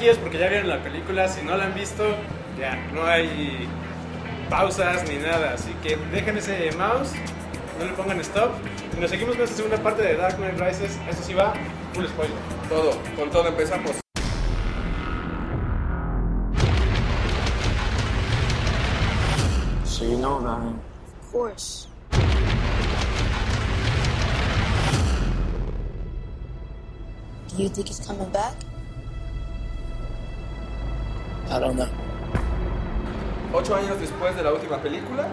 aquí es porque ya vieron la película. Si no la han visto, ya no hay pausas ni nada. Así que dejen ese mouse, no le pongan stop. Y nos seguimos con esta segunda parte de Dark Knight Rises. Eso sí va, full spoiler. Todo, con todo empezamos. So you know about him? Of course. Do you think he's coming back? I don't know. Ocho años después de la última película,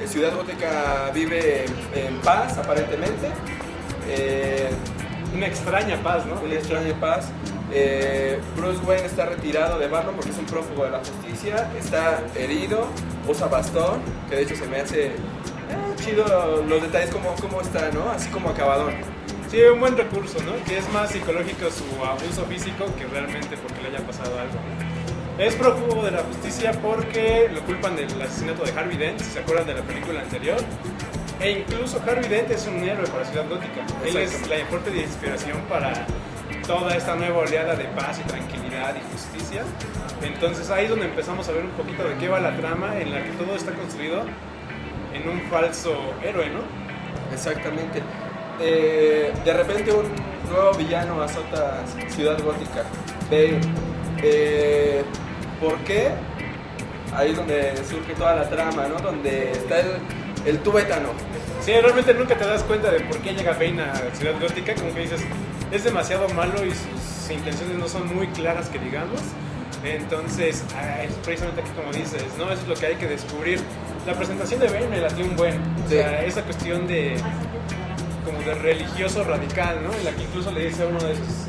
eh, Ciudad Gótica vive en, en paz, aparentemente. Eh, Una extraña paz, ¿no? una extraña paz. Eh, Bruce Wayne está retirado de Batman porque es un prófugo de la justicia. Está herido, usa bastón, que de hecho se me hace eh, chido los detalles, como cómo está, ¿no? Así como acabadón. Sí, un buen recurso, ¿no? Que es más psicológico su abuso físico que realmente porque le haya pasado algo. Es prófugo de la justicia porque lo culpan del asesinato de Harvey Dent, si se acuerdan de la película anterior. E incluso Harvey Dent es un héroe para Ciudad Gótica. Él es la fuerte de inspiración para toda esta nueva oleada de paz y tranquilidad y justicia. Entonces ahí es donde empezamos a ver un poquito de qué va la trama en la que todo está construido en un falso héroe, ¿no? Exactamente. Eh, de repente un nuevo villano azota Ciudad Gótica. Bane. Eh, ¿Por qué? Ahí es donde surge toda la trama, ¿no? Donde está el, el tubétano. Sí, realmente nunca te das cuenta de por qué llega Bane a Ciudad Gótica, como que dices, es demasiado malo y sus intenciones no son muy claras que digamos. Entonces, ah, es precisamente aquí como dices, ¿no? Eso es lo que hay que descubrir. La presentación de Bane me la dio un buen. O Sí. sea, esa cuestión de como de religioso radical, ¿no? En la que incluso le dice a uno de esos este,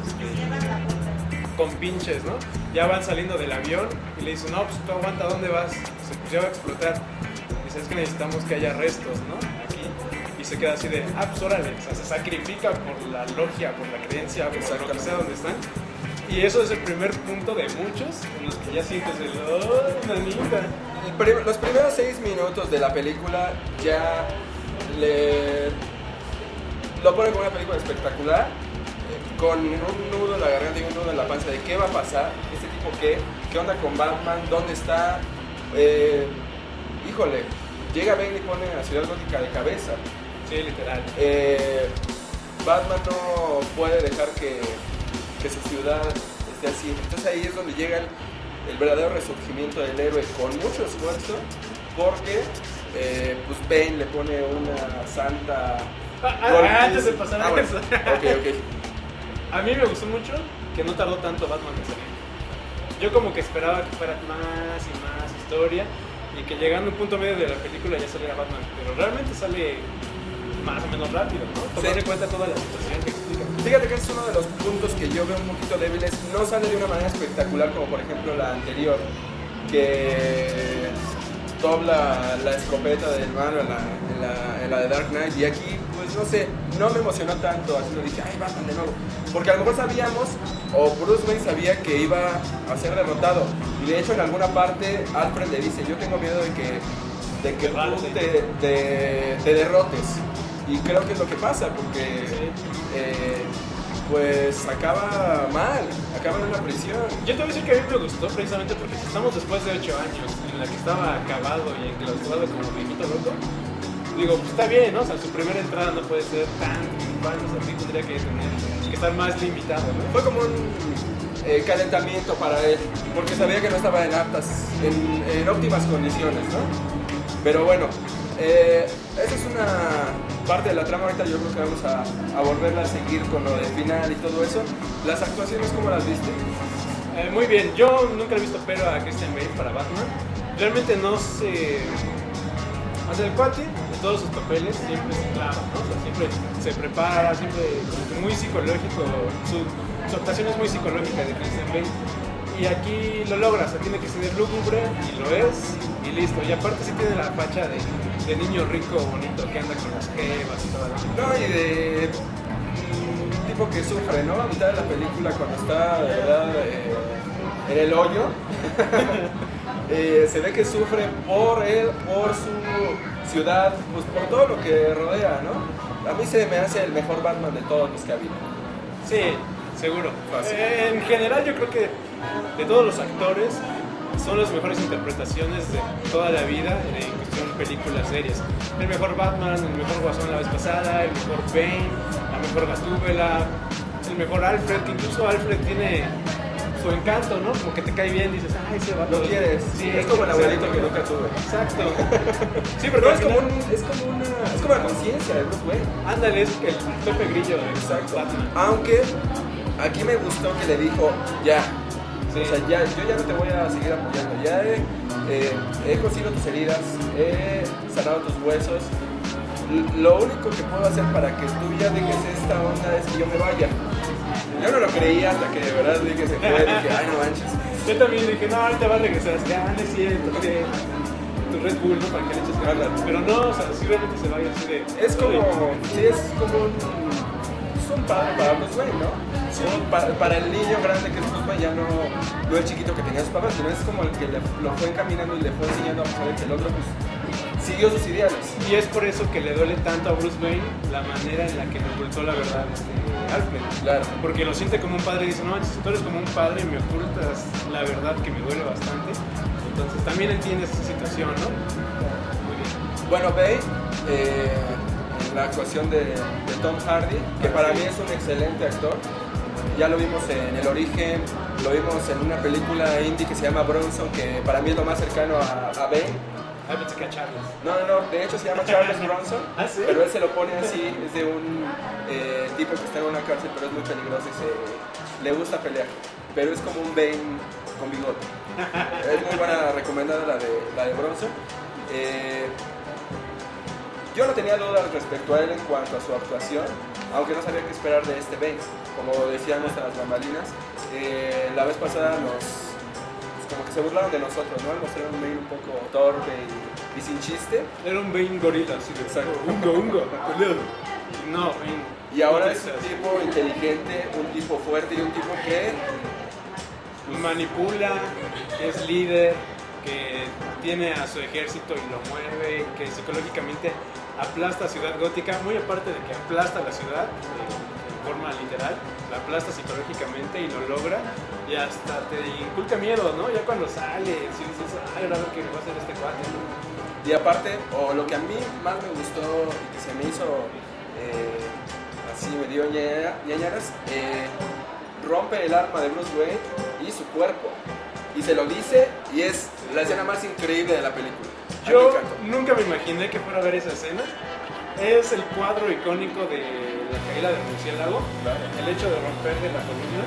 compinches, ¿no? Ya van saliendo del avión y le dice, no, pues tú aguanta, ¿dónde vas? Dice, pues ya va a explotar. Dice, es que necesitamos que haya restos, ¿no? Aquí. Y se queda así de, ah, pues órale, o sea, se sacrifica por la logia, por la creencia, por lo que sea donde están. Y eso es el primer punto de muchos en los que ya sientes el, ¡ay, nanita! Prim- los primeros seis minutos de la película ya le lo ponen como una película espectacular con un nudo en la garganta y un nudo en la panza de qué va a pasar, este tipo qué, qué onda con Batman, dónde está, Eh, híjole, llega Ben y pone a Ciudad Gótica de cabeza. Sí, literal. Eh, Batman no puede dejar que, que su ciudad esté así. Entonces ahí es donde llega el, el verdadero resurgimiento del héroe con mucho esfuerzo, porque eh, pues Bane le pone una santa. Ah, ah, antes de pasar a Ah, bueno. eso. Ok, ok. A mí me gustó mucho que no tardó tanto Batman en salir. Yo como que esperaba que fuera más y más historia y que llegando a un punto medio de la película ya saliera Batman, pero realmente sale más o menos rápido, ¿no? Tomando Sí. en cuenta toda la situación que explica. Fíjate que es uno de los puntos que yo veo un poquito débiles. No sale de una manera espectacular como por ejemplo la anterior, que dobla la escopeta del hermano en la, en, la, en la de Dark Knight. Y aquí, no sé, no me emocionó tanto. Así lo dije, ay, Batman de nuevo. Porque a lo mejor sabíamos, o Bruce Wayne sabía que iba a ser derrotado. Y de hecho, en alguna parte, Alfred le dice: Yo tengo miedo de que, de que tú te, te- te derrotes. Y creo que es lo que pasa, porque eh, pues acaba mal, acaba en una prisión. Yo te voy a decir que a mí me gustó precisamente porque estamos después de 8 años en la que estaba acabado y enclaustrado como viejito loco. Digo, pues está bien, ¿no? O sea, su primera entrada no puede ser tan triunfal, o sea, sí tendría que tener, que estar más limitado, ¿no? Fue como un eh, calentamiento para él, porque sabía que no estaba en aptas, en, en óptimas condiciones, ¿no? Pero bueno, eh, esa es una parte de la trama. Ahorita yo creo que vamos a, a volverla a seguir con lo del final y todo eso. Las actuaciones, ¿cómo las viste? Eh, muy bien, yo nunca he visto pero a Christian Bale para Batman. Realmente no sé. O sea, el cuate todos sus papeles siempre se clava, ¿no? Siempre se prepara, siempre muy psicológico. Su, actuación es muy psicológica de Christian Bale. Y aquí lo logra, o tiene que ser lúgubre y lo es, y listo. Y aparte sí tiene la facha de, de niño rico, bonito, que anda con las jevas y toda la No, y de un tipo que sufre, ¿no? A mitad de la película cuando está de verdad eh, en el hoyo, eh, se ve que sufre por él, por su ciudad, pues por todo lo que rodea, ¿no? A mí se me hace el mejor Batman de todos los que ha habido. Sí, seguro. Fácil. Eh, en general yo creo que de todos los actores, son las mejores interpretaciones de toda la vida en cuestión películas, series. El mejor Batman, el mejor Guasón la vez pasada, el mejor Bane, la mejor Gatúbela, el mejor Alfred, que incluso Alfred tiene su encanto, ¿no? Como que te cae bien, dices, ay, ese va Lo quieres. Sí, es como el exacto. abuelito que nunca tuve. Exacto. Sí, Pero pero es como, un, es como una. Es como la conciencia de Bruce Wayne. Ándale, es el Pepe Grillo Exacto. Batman. Aunque aquí me gustó que le dijo, ya. Sí. O sea, ya, yo ya no te voy a seguir apoyando. Ya he, eh, he cosido tus heridas, he sanado tus huesos. Lo único que puedo hacer para que tú ya dejes esta onda es que yo me vaya. Yo no lo creía hasta que de verdad vi que se fue. Dije, ay, no manches. Yo también dije, no, ahorita va a regresar. Ya, no es cierto, tu Red Bull, ¿no? Para que le eches ganas. Pero no, o sea, si realmente se vaya así de. Es como, sí, es como un, es un padre para Bruce Wayne, ¿no? Un pa- para el niño grande que es Wayne, ya no, no el chiquito que tenía sus papás, sino es como el que le- lo fue encaminando y le fue enseñando a pesar de que el otro pues, siguió sus ideales. Y es por eso que le duele tanto a Bruce Wayne la manera en la que le ocultó la verdad este Alfred. Claro. Porque lo siente como un padre y dice, no, manches, tú eres como un padre y me ocultas la verdad que me duele bastante. Entonces también entiendes esa situación, ¿no? Muy bien. Bueno, Bane, eh, la actuación de, de Tom Hardy, que para mí es un excelente actor. Ya lo vimos en El Origen, lo vimos en una película indie que se llama Bronson, que para mí es lo más cercano a, a Bane. Ah, pensé que a Charles. No, no, no, de hecho se llama Charles Bronson, ¿Ah, sí? pero él se lo pone así, es de un eh, tipo que está en una cárcel, pero es muy peligroso y se, le gusta pelear, pero es como un Bane con bigote. Es muy buena, recomendada la de, la de Bronson. Eh, yo no tenía dudas respecto a él en cuanto a su actuación, aunque no sabía qué esperar de este Bane. Como decíamos en las bambalinas, eh, la vez pasada nos, como que se burlaron de nosotros, ¿no? Al mostrar un Bane un poco torpe y, y sin chiste. Era un Bane gorila, de Exacto. Ungo, ungo. No, Bane. Y ahora es un tipo inteligente, un tipo fuerte y un tipo que manipula, que es líder, que tiene a su ejército y lo mueve, que psicológicamente aplasta a Ciudad Gótica, muy aparte de que aplasta la ciudad eh, forma literal, la aplasta psicológicamente y lo logra y hasta te inculca miedo, ¿no? Ya cuando sale, si dices, ay, ahora qué va a hacer este cuate, ¿no? Y aparte, o lo que a mí más me gustó y que se me hizo eh, así, me dio ñaña- ñañaras, eh, rompe el arma de Bruce Wayne y su cuerpo. Y se lo dice y es la escena más increíble de la película. Me Yo nunca me imaginé que fuera a ver esa escena. Es el cuadro icónico de la caída del murciélago, Claro. el hecho de romper de la columna.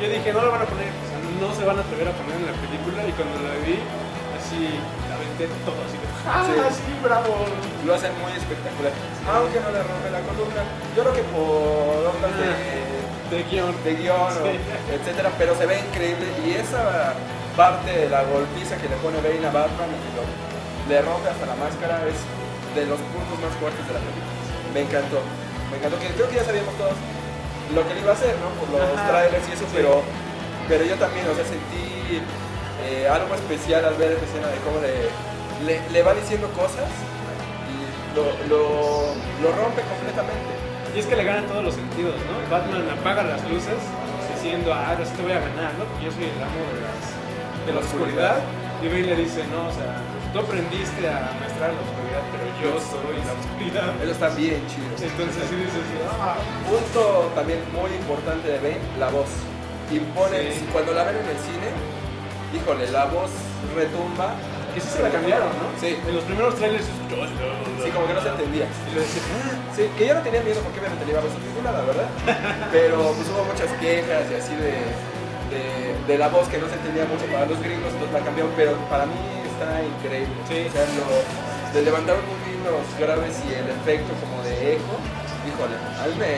Yo dije, no lo van a poner, o sea, no se van a atrever a poner en la película. Y cuando la vi, así, la aventé todo así de, ¡ah, Sí. sí, bravo! Lo hacen muy espectacular. Aunque no le rompe la columna. Yo creo que por ondas de, De guion. de guion, o Sí. etcétera, pero se ve increíble. Y esa parte de la golpiza que le pone Bane a Batman y que lo- le rompe hasta la máscara es de los puntos más fuertes de la película. Me encantó. Me encantó que creo que ya sabíamos todos lo que le iba a hacer, ¿no? Por los Ajá. trailers y eso, Sí. pero, pero yo también, o sea, sentí eh, algo especial al ver esa escena de cómo le, le, le va diciendo cosas y lo, lo, lo rompe completamente. Y es que le ganan todos los sentidos, ¿no? Batman apaga las luces diciendo, ah, ahora sí te voy a ganar, ¿no? Porque yo soy el amo de, las, de la oscuridad. Y Bane le dice, no, o sea, tú aprendiste a maestrar la oscuridad, pero yo soy la oscuridad. Eso está bien chido. Entonces sí dices, ah, Punto también muy importante de Bane, la voz. Impone, Sí. cuando la ven en el cine, híjole, la voz retumba. que sí se la cambiaron, ¿no? Sí. En los primeros trailers se escuchó, Sí, como que no se entendía. Y le decía, ah, Sí, que yo no tenía miedo porque obviamente le iba a ver subtitulada, ¿verdad? Pero pues hubo muchas quejas y así de, de, de la voz que no se entendía mucho para los gringos, entonces la cambiaron, pero para mí está increíble. Sí. O sea, lo, le levantaron muy bien los graves y el efecto como de eco, híjole, a mí me,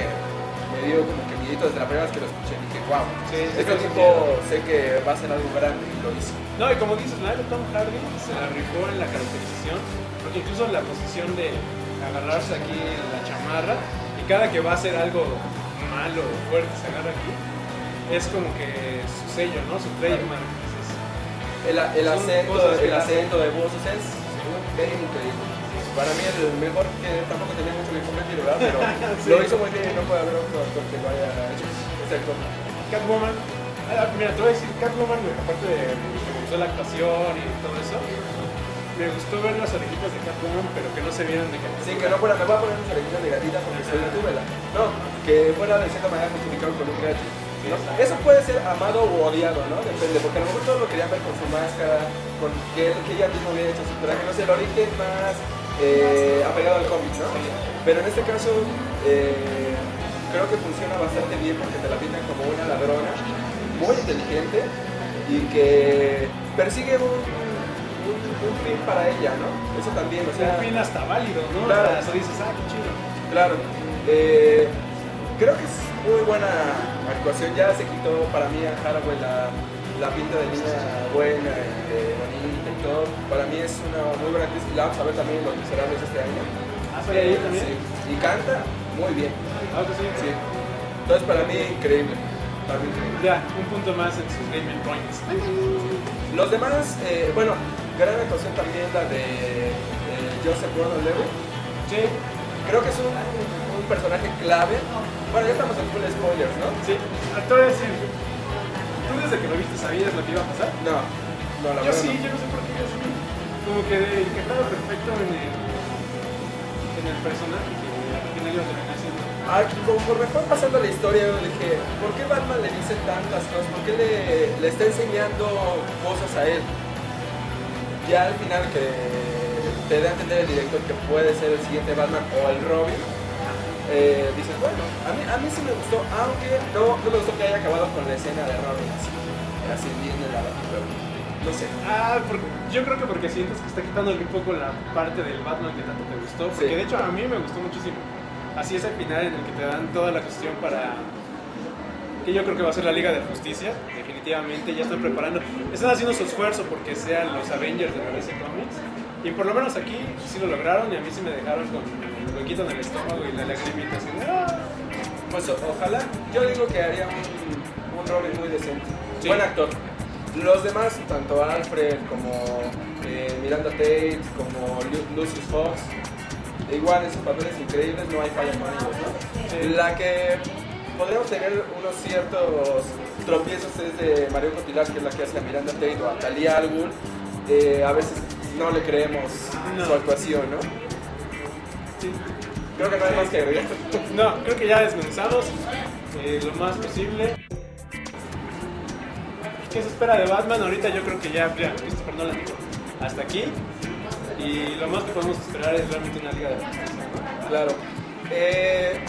me dio como que miedito desde la primera vez que lo escuché, dije, wow, Sí, este tipo sé que va a ser algo grande y lo hizo. No, y como dices, la de Tom Hardy se la rifó en la caracterización, porque incluso la posición de agarrarse aquí en la chamarra y cada que va a hacer algo malo o fuerte se agarra aquí, es como que su sello, ¿no? Su trademark. El, acento, el acento de voces es bien increíble. Para mí el mejor que tampoco tenía mucho que competir, ¿verdad? Pero Sí. lo hizo muy bien y no puede haber otro actor que lo haya hecho. Excepto. Catwoman, Ah, Mira, te voy a decir, Catwoman, aparte de que me gustó la actuación y todo eso, me gustó ver las orejitas de Catwoman, pero que no se vieran de Sí, que no fuera, me voy a poner una orejitas de gatita porque soy youtubela. No, que fuera de cierta manera justificado con un gadget. ¿No? Eso puede ser amado o odiado, ¿no? Depende, porque a lo mejor todos lo querían ver con su máscara, con que, que ella misma hubiera hecho su traje, no sé, el origen más eh, apegado al cómic, ¿no? Pero en este caso, eh, creo que funciona bastante bien porque te la pintan como una ladrona muy inteligente y que persigue un, un, un fin para ella, ¿no? Eso también, o sea... Un fin hasta válido, ¿no? Claro. Hasta dices, ah, qué chido. Claro. Eh, creo que es muy buena actuación. Ya se quitó para mí a Haraway la, la pinta de niña buena, y de bonita y todo. Para mí es una muy buena actriz. Y la vamos a ver también en Los Miserables este año. Ah, sale ahí también. Sí. Y canta muy bien. Ah, que sí. Sí. Entonces para mí increíble. Para mí increíble. Ya, un punto más en sus gaming points. Los demás, eh, bueno, gran actuación también la de eh, Joseph Gordon-Levitt. Sí, Creo que es un personaje clave. Bueno, ya estamos en full spoilers, ¿no? sí. Te voy a decir, ¿tú desde que lo viste sabías lo que iba a pasar? No, no, la Yo verdad sí, no. yo no sé por qué yo sí. Como que encajaba perfecto en el, en el personaje que iba a terminar siendo. Ah, conforme fue pasando la historia, yo dije, ¿por qué Batman le dice tantas cosas? ¿Por qué le, le está enseñando cosas a él? Ya al final que te da a entender el director que puede ser el siguiente Batman o el Robin, eh, dices, bueno, a mí, a mí sí me gustó, aunque no, no me gustó que haya acabado con la escena de Robin así, así bien de la no sé. Ah, porque, yo creo que porque sientes que está quitando un poco la parte del Batman que tanto te gustó. Porque Sí. de hecho a mí me gustó muchísimo. Así es el final en el que te dan toda la cuestión para. Que yo creo que va a ser la Liga de Justicia, definitivamente. Ya están preparando. Están haciendo su esfuerzo porque sean los Avengers de la DC Comics. Y por lo menos aquí sí lo lograron y a mí sí me dejaron con huequito en el estómago y la lagrimita así. de, "Ah". Pues o- ojalá, yo digo que haría un, un Robin muy decente. Sí. Buen actor. Los demás, tanto Alfred como eh, Miranda Tate, como Lu- Lucius Fox, igual en sus papeles increíbles, no hay falla con ellos, ¿no? Sí. La que podríamos tener unos ciertos tropiezos es de Mario Cotilar, que es la que hace a Miranda Tate o a Talia al. Eh, a veces no le creemos No. su actuación, ¿no? Creo que no hay más que agregar. No, creo que ya desmenuzamos eh, lo más posible. ¿Qué se espera de Batman? Ahorita yo creo que ya, ya, Christopher Nolan dijo, hasta aquí. Y lo más que podemos esperar es realmente una liga de. Claro. Eh,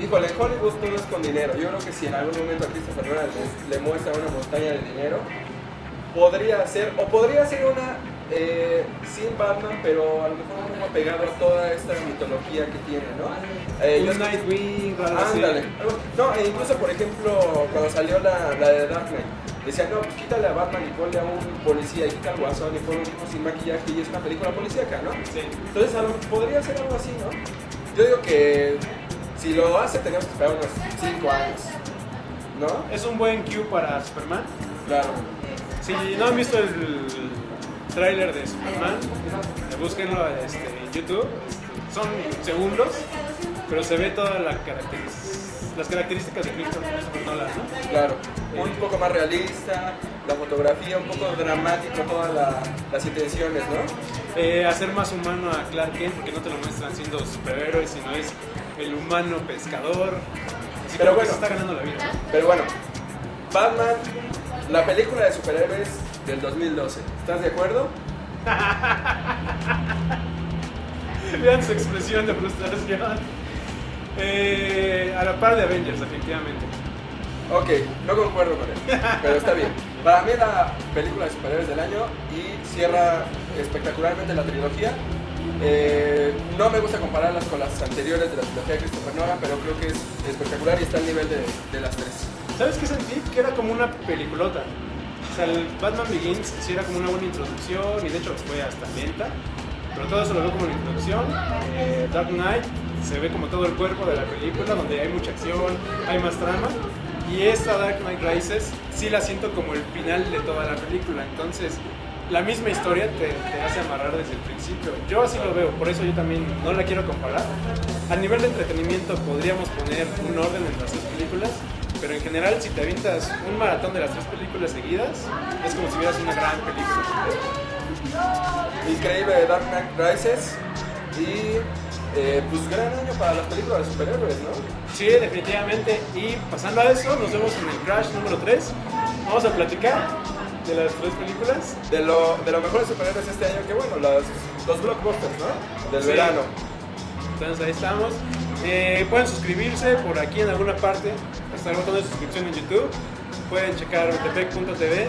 híjole, en Hollywood todo es con dinero. Yo creo que si en algún momento a Christopher Nolan le, le muestra una montaña de dinero, podría ser, o podría ser una eh, sin Batman, pero a lo mejor un poco apegado a toda esta mitología que tiene, ¿no? Eh, yo- Nightwing. Ándale. No, e incluso por ejemplo, cuando salió la, la de Dark Knight, decían, no, pues quítale a Batman y ponle a un policía y quita al guasón y ponle un tipo sin maquillaje y es una película policíaca, ¿no? Sí. Entonces a lo, podría ser algo así, ¿no? Yo digo que si lo hace tenemos que esperar unos 5 años, ¿no? Es un buen cue para Superman. Claro. Si no han visto el tráiler de Superman, eh, búsquenlo este, en YouTube. Son segundos, pero se ve toda la caracteris- las características de Christopher Nolan, ¿no? Claro, un poco más realista, la fotografía, un poco dramático, todas la- las intenciones, ¿no? Eh, hacer más humano a Clark Kent porque no te lo muestran siendo superhéroe, sino es el humano pescador. Así Pero como que bueno. se está ganando la vida. ¿no? Pero bueno, Batman, la película de superhéroes del 2012, ¿estás de acuerdo? Vean su expresión de frustración. Eh, a la par de Avengers, efectivamente. Ok, no concuerdo con él, pero está bien. Para mí es la película de superhéroes del año y cierra espectacularmente la trilogía. Eh, no me gusta compararlas con las anteriores de la trilogía de Christopher Nolan, pero creo que es espectacular y está al nivel de, de las tres. ¿Sabes qué sentí? Que era como una peliculota. Sea, el Batman Begins sí era como una buena introducción y de hecho fue hasta lenta. Pero todo eso lo veo como una introducción. Eh, Dark Knight se ve como todo el cuerpo de la película, donde hay mucha acción, hay más trama. Y esta Dark Knight Rises sí la siento como el final de toda la película. Entonces, la misma historia te, te hace amarrar desde el principio. Yo así lo veo, por eso yo también no la quiero comparar. A nivel de entretenimiento podríamos poner un orden entre las dos películas, pero en general si te avientas un maratón de las tres películas seguidas, es como si vieras una gran película. Increíble Dark Knight Rises y eh, pues gran año para las películas de superhéroes, ¿no? Sí, definitivamente. Y pasando a eso, nos vemos en el Crash número 3. Vamos a platicar de las tres películas. De lo, de lo mejor de superhéroes este año, que bueno, los, los blockbusters, ¿no? Del Sí. verano. Entonces ahí estamos. Eh, pueden suscribirse por aquí en alguna parte. Está el botón de suscripción en YouTube. Pueden checar betepec.tv. Eh,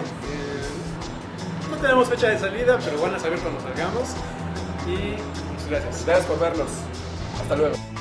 no tenemos fecha de salida, pero van a saber cuando salgamos. Y muchas gracias. Gracias por vernos. Hasta luego.